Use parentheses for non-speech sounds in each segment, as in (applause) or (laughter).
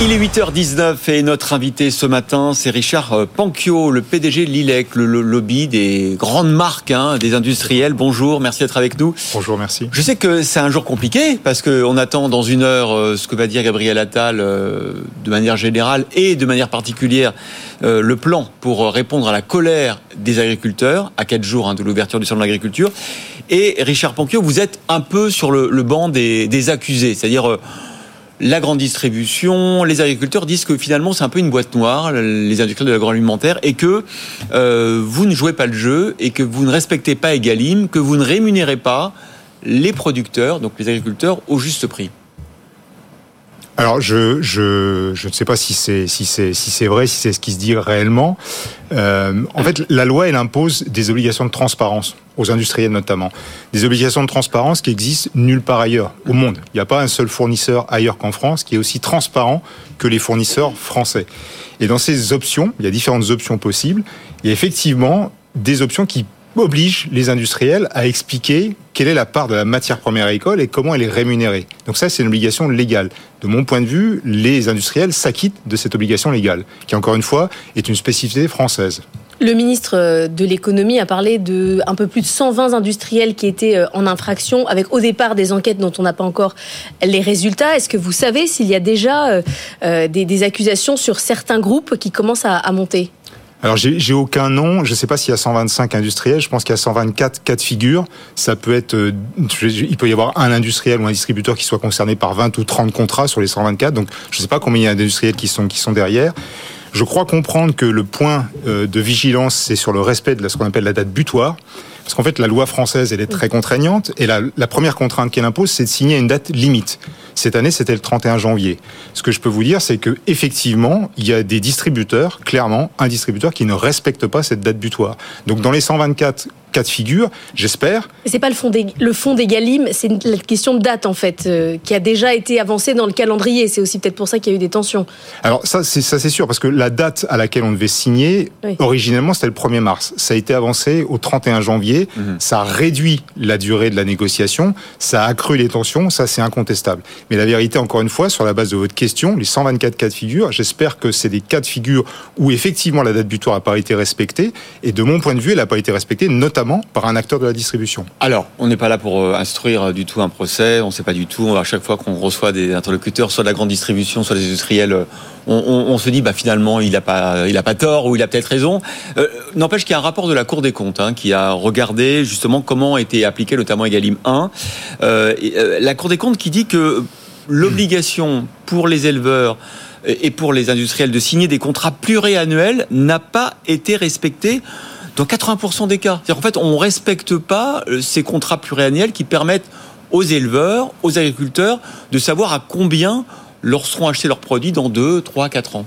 Il est 8h19 et notre invité ce matin, c'est Richard euh, Panquio, le PDG de l'ILEC, le lobby des grandes marques, hein, des industriels. Bonjour, merci d'être avec nous. Bonjour, merci. Je sais que c'est un jour compliqué parce qu'on attend dans une heure euh, ce que va dire Gabriel Attal euh, de manière générale et de manière particulière le plan pour répondre à la colère des agriculteurs à quatre jours hein, de l'ouverture du salon de l'agriculture. Et Richard Panquio, vous êtes un peu sur le, banc des, des accusés, c'est-à-dire la grande distribution, les agriculteurs disent que finalement c'est un peu une boîte noire, les industriels de l'agroalimentaire, et que euh, vous ne jouez pas le jeu et que vous ne respectez pas Egalim, que vous ne rémunérez pas les producteurs, donc les agriculteurs, au juste prix. Alors je, je, je ne sais pas si c'est si c'est si c'est vrai, si c'est ce qui se dit réellement. Euh, en fait, la loi elle impose des obligations de transparence aux industriels notamment, des obligations de transparence qui existent nulle part ailleurs au monde. Il n'y a pas un seul fournisseur ailleurs qu'en France qui est aussi transparent que les fournisseurs français. Et dans ces options, il y a différentes options possibles. Il y a effectivement des options qui oblige les industriels à expliquer quelle est la part de la matière première agricole et comment elle est rémunérée. Donc ça, c'est une obligation légale. De mon point de vue, les industriels s'acquittent de cette obligation légale, qui encore une fois est une spécificité française. Le ministre de l'économie a parlé de un peu plus de 120 industriels qui étaient euh, en infraction, avec au départ des enquêtes dont on n'a pas encore les résultats. Est-ce que vous savez s'il y a déjà euh, euh, des, accusations sur certains groupes qui commencent à monter? Alors j'ai aucun nom, je ne sais pas s'il y a 125 industriels, je pense qu'il y a 124 cas de figure. Ça peut être, euh, il peut y avoir un industriel ou un distributeur qui soit concerné par 20 ou 30 contrats sur les 124. Donc je ne sais pas combien il y a d'industriels qui sont qui sont derrière. Je crois comprendre que le point euh, de vigilance, c'est sur le respect de ce qu'on appelle la date butoir. Parce qu'en fait, la loi française, elle est très contraignante. Et la, première contrainte qu'elle impose, c'est de signer une date limite. Cette année, c'était le 31 janvier. Ce que je peux vous dire, c'est que effectivement, il y a des distributeurs, clairement, un distributeur qui ne respecte pas cette date butoir. Donc, dans les 124 cas de figure, j'espère. C'est pas le fond des, le fond des Galim, c'est la question de date en fait, euh, qui a déjà été avancée dans le calendrier. C'est aussi peut-être pour ça qu'il y a eu des tensions. Alors ça, c'est ça c'est sûr, parce que la date à laquelle on devait signer, originellement c'était le 1er mars. Ça a été avancé au 31 janvier. Mhm. Ça a réduit la durée de la négociation, ça a accru les tensions, ça c'est incontestable. Mais la vérité, encore une fois, sur la base de votre question, les 124 cas de figure, j'espère que c'est des cas de figure où effectivement la date butoir n'a pas été respectée. Et de mon point de vue, elle n'a pas été respectée, notamment par un acteur de la distribution. Alors, on n'est pas là pour euh, instruire euh, du tout un procès, on ne sait pas du tout. À chaque fois qu'on reçoit des interlocuteurs, soit de la grande distribution, soit des industriels, euh, on, se dit bah finalement il n'a pas, tort ou il a peut-être raison. N'empêche qu'il y a un rapport de la Cour des comptes hein, qui a regardé justement comment été appliqué notamment Egalim 1. la Cour des comptes qui dit que l'obligation pour les éleveurs et pour les industriels de signer des contrats pluriannuels n'a pas été respectée dans 80% des cas. C'est-à-dire en fait, on ne respecte pas euh, ces contrats pluriannuels qui permettent aux éleveurs, aux agriculteurs de savoir à combien leur seront achetés leurs produits dans 2, 3, 4 ans.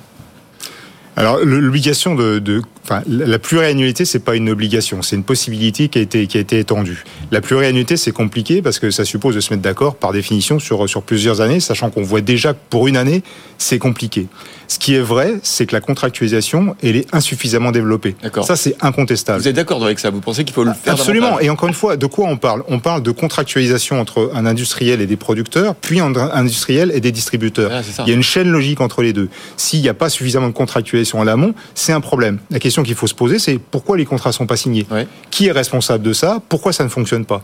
Alors l'obligation de, de, enfin, la pluriannualité, c'est pas une obligation, c'est une possibilité qui a été qui a été étendue. La pluriannualité, c'est compliqué parce que ça suppose de se mettre d'accord par définition sur sur plusieurs années, sachant qu'on voit déjà que pour une année, c'est compliqué. Ce qui est vrai, c'est que la contractualisation, elle est insuffisamment développée. Ça, c'est incontestable. Vous êtes d'accord avec ça? Vous pensez qu'il faut le faire Absolument. Et encore une fois, de quoi on parle? On parle de contractualisation entre un industriel et des producteurs, puis un industriel et des distributeurs. Il y a une chaîne logique entre les deux. S'il n'y a pas suffisamment de contractualisation à l'amont, c'est un problème. La question qu'il faut se poser, c'est pourquoi les contrats sont pas signés Qui est responsable de ça Pourquoi ça ne fonctionne pas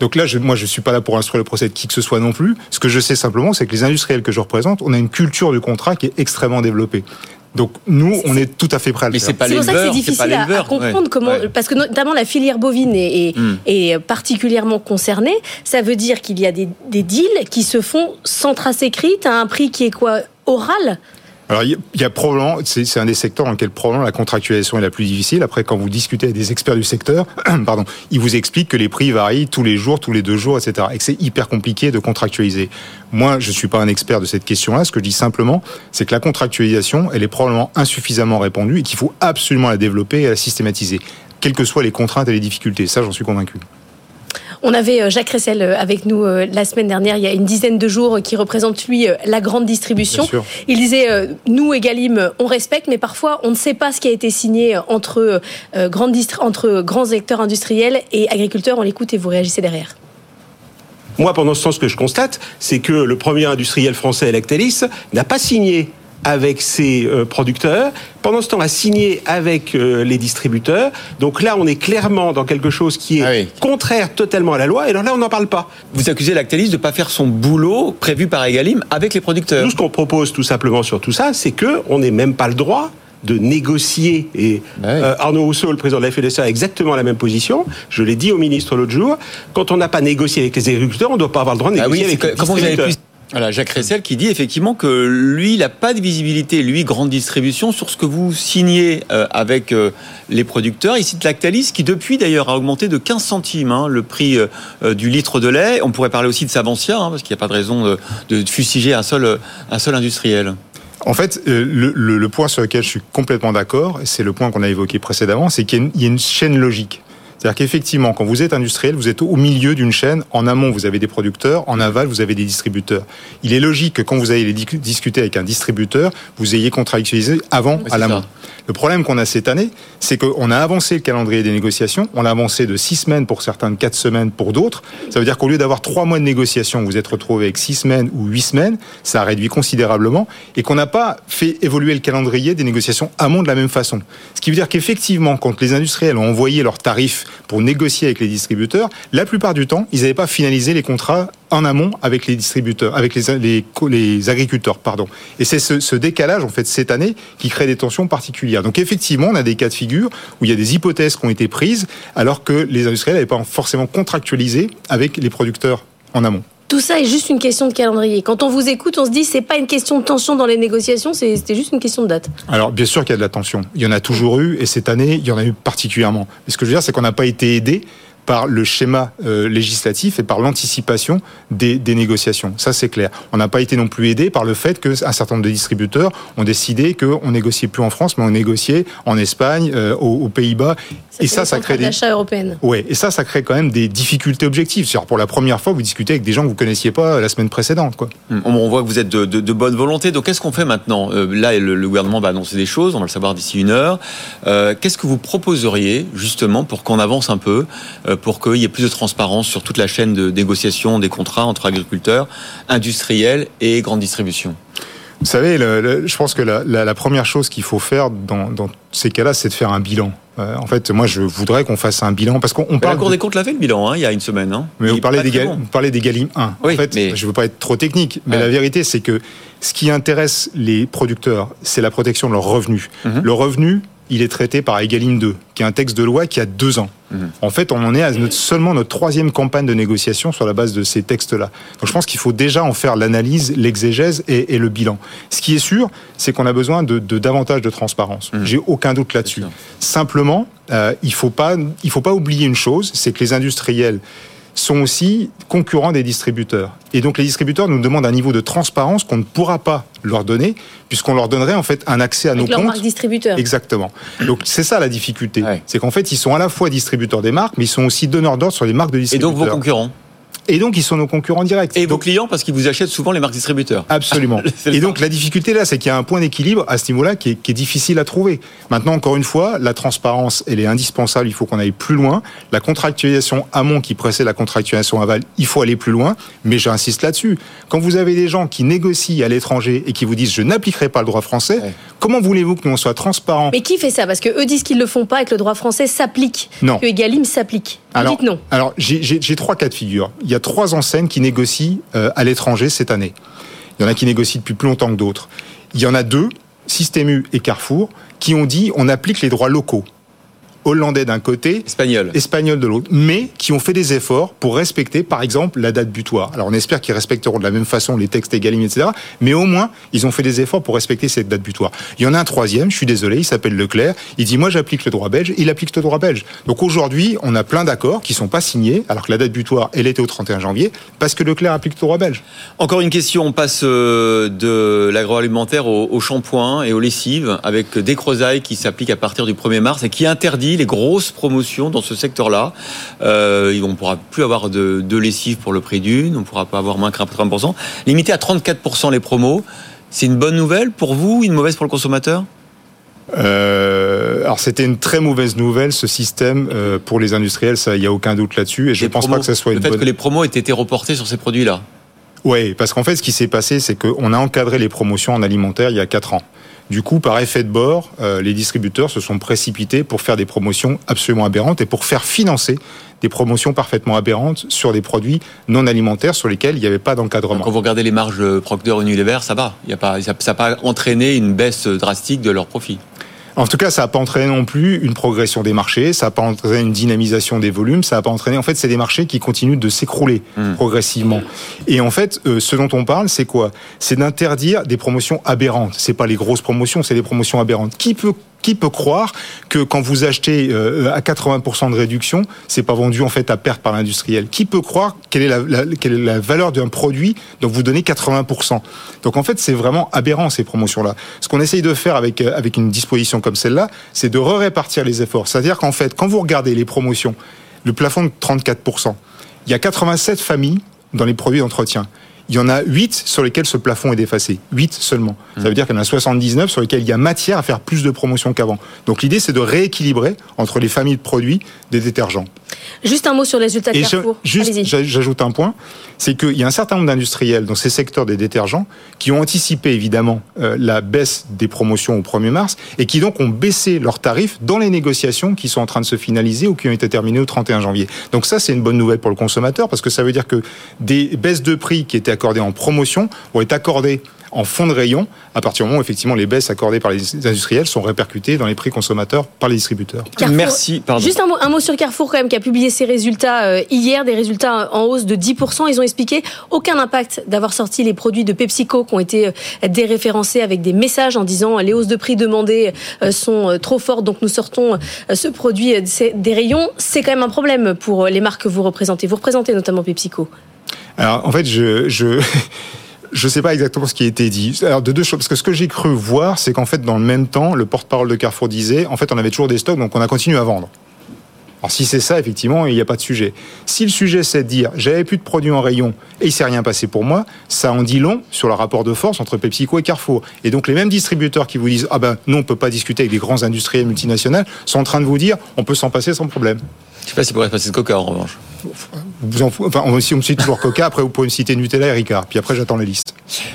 donc là, je, moi, je suis pas là pour instruire le procès de qui que ce soit non plus. Ce que je sais simplement, c'est que les industriels que je représente, on a une culture du contrat qui est extrêmement développée. Donc nous, on est tout à fait prêts à le faire. C'est pour ça que c'est difficile à, comprendre comment, parce que notamment la filière bovine est, est, hmm. particulièrement concernée. Ça veut dire qu'il y a des, des deals qui se font sans trace écrite à un prix qui est quoi? Oral? Alors, il y a probablement, c'est un des secteurs dans lequel probablement la contractualisation est la plus difficile. Après, quand vous discutez avec des experts du secteur, (clears throat) pardon, ils vous expliquent que les prix varient tous les jours, tous les deux jours, etc. Et que c'est hyper compliqué de contractualiser. Moi, je suis pas un expert de cette question-là. Ce que je dis simplement, c'est que la contractualisation, elle est probablement insuffisamment répandue et qu'il faut absolument la développer et la systématiser, quelles que soient les contraintes et les difficultés. Ça, j'en suis convaincu. On avait euh, Jacques Ressel euh, avec nous euh, la semaine dernière, il y a une dizaine de jours, qui représente lui la grande distribution. Il disait, nous, Egalim, on respecte, mais parfois on ne sait pas ce qui a été signé entre, entre grands acteurs industriels et agriculteurs. On l'écoute et vous réagissez derrière. Moi, pendant ce temps, ce que je constate, c'est que le premier industriel français, Lactalis, n'a pas signé avec ses euh, producteurs, pendant ce temps a signé avec euh, les distributeurs. Donc là, on est clairement dans quelque chose qui est Ah oui. contraire totalement à la loi, et alors là, on n'en parle pas. Vous accusez Lactalis de ne pas faire son boulot prévu par Egalim avec les producteurs. Nous, ce qu'on propose tout simplement sur tout ça, c'est que on n'ait même pas le droit de négocier. Et Bah oui. euh, Arnaud Rousseau, le président de la FDSA, a exactement la même position. Je l'ai dit au ministre l'autre jour. Quand on n'a pas négocié avec les agriculteurs, on ne doit pas avoir le droit de Ah négocier oui, avec que- les comment vous avez pu distributeurs. Voilà, Jacques Ressel qui dit effectivement que lui, il n'a pas de visibilité, lui, grande distribution, sur ce que vous signez euh, avec euh, les producteurs. Il cite Lactalis, qui depuis d'ailleurs a augmenté de 15 centimes hein, le prix euh, du litre de lait. On pourrait parler aussi de Savantia, hein, parce qu'il n'y a pas de raison de, fustiger un seul, industriel. En fait, le, point sur lequel je suis complètement d'accord, c'est le point qu'on a évoqué précédemment, c'est qu'il y a une chaîne logique. C'est-à-dire qu'effectivement, quand vous êtes industriel, vous êtes au milieu d'une chaîne. En amont, vous avez des producteurs. En aval, vous avez des distributeurs. Il est logique que quand vous allez dis- discuter avec un distributeur, vous ayez contractualisé avant Oui, à l'amont. Le problème qu'on a cette année, c'est qu'on a avancé le calendrier des négociations. On l'a avancé de six semaines pour certains, de quatre semaines pour d'autres. Ça veut dire qu'au lieu d'avoir trois mois de négociation, vous êtes retrouvé avec six semaines ou huit semaines. Ça a réduit considérablement et qu'on n'a pas fait évoluer le calendrier des négociations amont de la même façon. Ce qui veut dire qu'effectivement, quand les industriels ont envoyé leurs tarifs pour négocier avec les distributeurs, la plupart du temps, ils n'avaient pas finalisé les contrats en amont avec les distributeurs, avec les, agriculteurs, pardon. Et c'est ce, ce décalage, en fait, cette année, qui crée des tensions particulières. Donc, effectivement, on a des cas de figure où il y a des hypothèses qui ont été prises, alors que les industriels n'avaient pas forcément contractualisé avec les producteurs en amont. Tout ça est juste une question de calendrier. Quand on vous écoute, on se dit c'est pas une question de tension dans les négociations, c'est- c'était juste une question de date. Alors, bien sûr qu'il y a de la tension. Il y en a toujours eu, et cette année, il y en a eu particulièrement. Mais ce que je veux dire, c'est qu'on n'a pas été aidé par le schéma euh, législatif et par l'anticipation des, des négociations. Ça, c'est clair. On n'a pas été non plus aidé par le fait qu'un certain nombre de distributeurs ont décidé qu'on négociait plus en France, mais on négociait en Espagne, euh, aux, aux Pays-Bas. et ça, ça crée des... européenne. Ouais, et ça, ça crée quand même des difficultés objectives. C'est-à-dire, pour la première fois, vous discutez avec des gens que vous connaissiez pas la semaine précédente, quoi. On, on voit que vous êtes de, de- de bonne volonté. Donc, qu'est-ce qu'on fait maintenant? Euh, Là, le, le gouvernement va annoncer des choses. On va le savoir d'ici une heure. Euh, qu'est-ce que vous proposeriez justement pour qu'on avance un peu, euh, pour qu'il y ait plus de transparence sur toute la chaîne de négociation des contrats entre agriculteurs, industriels et grande distribution Vous savez, le- le- je pense que la, la- la première chose qu'il faut faire dans, dans ces cas-là, c'est de faire un bilan. Euh, en fait, moi, je voudrais qu'on fasse un bilan parce qu'on on Mais La parle. Cour de- des comptes l'a fait le bilan hein, il y a une semaine. hein. mais Il vous parlez, des bon. vous parlez des Galim 1. Oui, en fait, mais- je veux pas être trop technique, mais Ouais. la vérité, c'est que ce qui intéresse les producteurs, c'est la protection de leurs revenus. Mhm. Le revenu, il est traité par Egalim 2, qui est un texte de loi qui a deux ans. Mhm. En fait, on en est à notre- seulement notre troisième campagne de négociation sur la base de ces textes-là. Donc je pense qu'il faut déjà en faire l'analyse, l'exégèse et, et le bilan. Ce qui est sûr, c'est qu'on a besoin de, de davantage de transparence. Mhm. J'ai aucun doute là-dessus. Simplement, euh, il faut pas, il faut pas oublier une chose, c'est que les industriels sont aussi concurrents des distributeurs. Et donc les distributeurs nous demandent un niveau de transparence qu'on ne pourra pas leur donner, puisqu'on leur donnerait en fait un accès à Avec nos leur comptes. marque distributeur. Exactement. Donc c'est ça la difficulté. Ouais. C'est qu'en fait, ils sont à la fois distributeurs des marques, mais ils sont aussi donneurs d'ordre sur les marques de Et distributeurs. donc vos concurrents? Et donc, ils sont nos concurrents directs. et vos clients parce qu'ils vous achètent souvent les marques distributeurs. Absolument. (laughs) Et donc la difficulté là, c'est qu'il y a un point d'équilibre à ce niveau-là qui est, qui est difficile à trouver. Maintenant, encore une fois, la transparence, elle est indispensable. Il faut qu'on aille plus loin. La contractualisation amont qui précède la contractualisation aval, il faut aller plus loin. Mais j'insiste là-dessus. Quand vous avez des gens qui négocient à l'étranger et qui vous disent je n'appliquerai pas le droit français, Ouais. comment voulez-vous que nous on soit transparents Mais qui fait ça? Parce que eux disent qu'ils le font pas et que le droit français s'applique. Non. Que Egalim s'applique. Alors, dites non. alors j'ai- j'ai j'ai trois cas de figure. Il y a trois enseignes qui négocient euh, à l'étranger cette année. Il y en a qui négocient depuis plus longtemps que d'autres. Il y en a deux, Système U et Carrefour, qui ont dit on applique les droits locaux. Hollandais d'un côté, Espagnol. espagnol de l'autre, mais qui ont fait des efforts pour respecter, par exemple, la date butoir. Alors on espère qu'ils respecteront de la même façon les textes Egalim, etc. Mais au moins, ils ont fait des efforts pour respecter cette date butoir. Il y en a un troisième, je suis désolé, il s'appelle Leclerc. Il dit moi j'applique le droit belge, il applique le droit belge. Donc aujourd'hui, on a plein d'accords qui sont pas signés, alors que la date butoir, elle était au 31 janvier, parce que Leclerc applique le droit belge. Encore une question, on passe euh, de l'agroalimentaire au, au shampoing et aux lessives avec des crozailles qui s'appliquent à partir du 1er mars et qui interdit les grosses promotions dans ce secteur-là. Euh, on ne pourra plus avoir de, de lessive pour le prix d'une, on ne pourra pas avoir moins que 30%. Limité à 34% les promos, c'est une bonne nouvelle pour vous, une mauvaise pour le consommateur? Euh, alors c'était une très mauvaise nouvelle ce système euh, pour les industriels, ça il y a aucun doute là-dessus et je Les pense promos, pas que ça soit le une fait bonne que les promos aient été reportés sur ces produits-là. Oui, parce qu'en fait, ce qui s'est passé, c'est qu'on a encadré les promotions en alimentaire il y a 4 ans. Du coup, par effet de bord, euh, les distributeurs se sont précipités pour faire des promotions absolument aberrantes et pour faire financer des promotions parfaitement aberrantes sur des produits non alimentaires sur lesquels il n'y avait pas d'encadrement. Quand vous regardez les marges de Procter Unilever, ça va. Il a pas, ça n'a pas entraîné une baisse drastique de leurs profits. En tout cas, ça n'a pas entraîné non plus une progression des marchés, ça n'a pas entraîné une dynamisation des volumes, ça n'a pas entraîné. En fait, c'est des marchés qui continuent de s'écrouler Mm. progressivement. Et en fait, euh, ce dont on parle, c'est quoi? C'est d'interdire des promotions aberrantes. C'est pas les grosses promotions, c'est des promotions aberrantes. Qui peut qui peut croire que quand vous achetez euh, à 80% de réduction, c'est pas vendu en fait à perte par l'industriel? Qui peut croire quelle est la, valeur d'un produit dont vous donnez 80% Donc en fait, c'est vraiment aberrant ces promotions-là. Ce qu'on essaye de faire avec euh, avec une disposition comme celle-là, c'est de répartir les efforts. C'est-à-dire qu'en fait, quand vous regardez les promotions, le plafond de 34%, il y a 87 familles dans les produits d'entretien. Il y en a 8 sur lesquels ce plafond est défacé. 8 seulement. Ça veut dire qu'il y en a 79 sur lesquels il y a matière à faire plus de promotions qu'avant. Donc l'idée, c'est de rééquilibrer entre les familles de produits des détergents. Juste un mot sur les résultats je- Carrefour. juste, j'ajoute un point, c'est qu'il y a un certain nombre d'industriels dans ces secteurs des détergents qui ont anticipé évidemment euh, la baisse des promotions au 1er mars et qui donc ont baissé leurs tarifs dans les négociations qui sont en train de se finaliser ou qui ont été terminées au 31 janvier. Donc ça, c'est une bonne nouvelle pour le consommateur parce que ça veut dire que des baisses de prix qui étaient accordées en promotion vont être accordées en fond de rayon à partir du moment où effectivement les baisses accordées par les industriels sont répercutées dans les prix consommateurs par les distributeurs. Carrefour- Merci, pardon. Juste un mot, un mot sur Carrefour quand même, qui a publié ses résultats euh, hier, des résultats en hausse de 10%. Ils ont expliqué aucun impact d'avoir sorti les produits de PepsiCo qui ont été euh, déréférencés avec des messages en disant euh, les hausses de prix demandées euh, sont euh, trop fortes, donc nous sortons euh, ce produit euh, des rayons. C'est quand même un problème pour euh, les marques que vous représentez. Vous représentez notamment PepsiCo. Alors, en fait, je, je, (laughs) je sais pas exactement ce qui a été dit. Alors, de deux choses. Parce que ce que j'ai cru voir, c'est qu'en fait, dans le même temps, le porte-parole de Carrefour disait, en fait, on avait toujours des stocks, donc on a continué à vendre. Alors, si c'est ça, effectivement, il n'y a pas de sujet. Si le sujet, c'est de dire, j'avais plus de produits en rayon et il s'est rien passé pour moi, ça en dit long sur le rapport de force entre PepsiCo et Carrefour. Et donc, les mêmes distributeurs qui vous disent, ah ben, non, on peut pas discuter avec des grands industriels multinationales, sont en train de vous dire, on peut s'en passer sans problème. Je sais pas si pourrait se passer de Coca en revanche. Vous en fou- enfin, on- si on me cite toujours Coca, après vous pouvez me citer Nutella et Ricard. Puis après, j'attends la liste.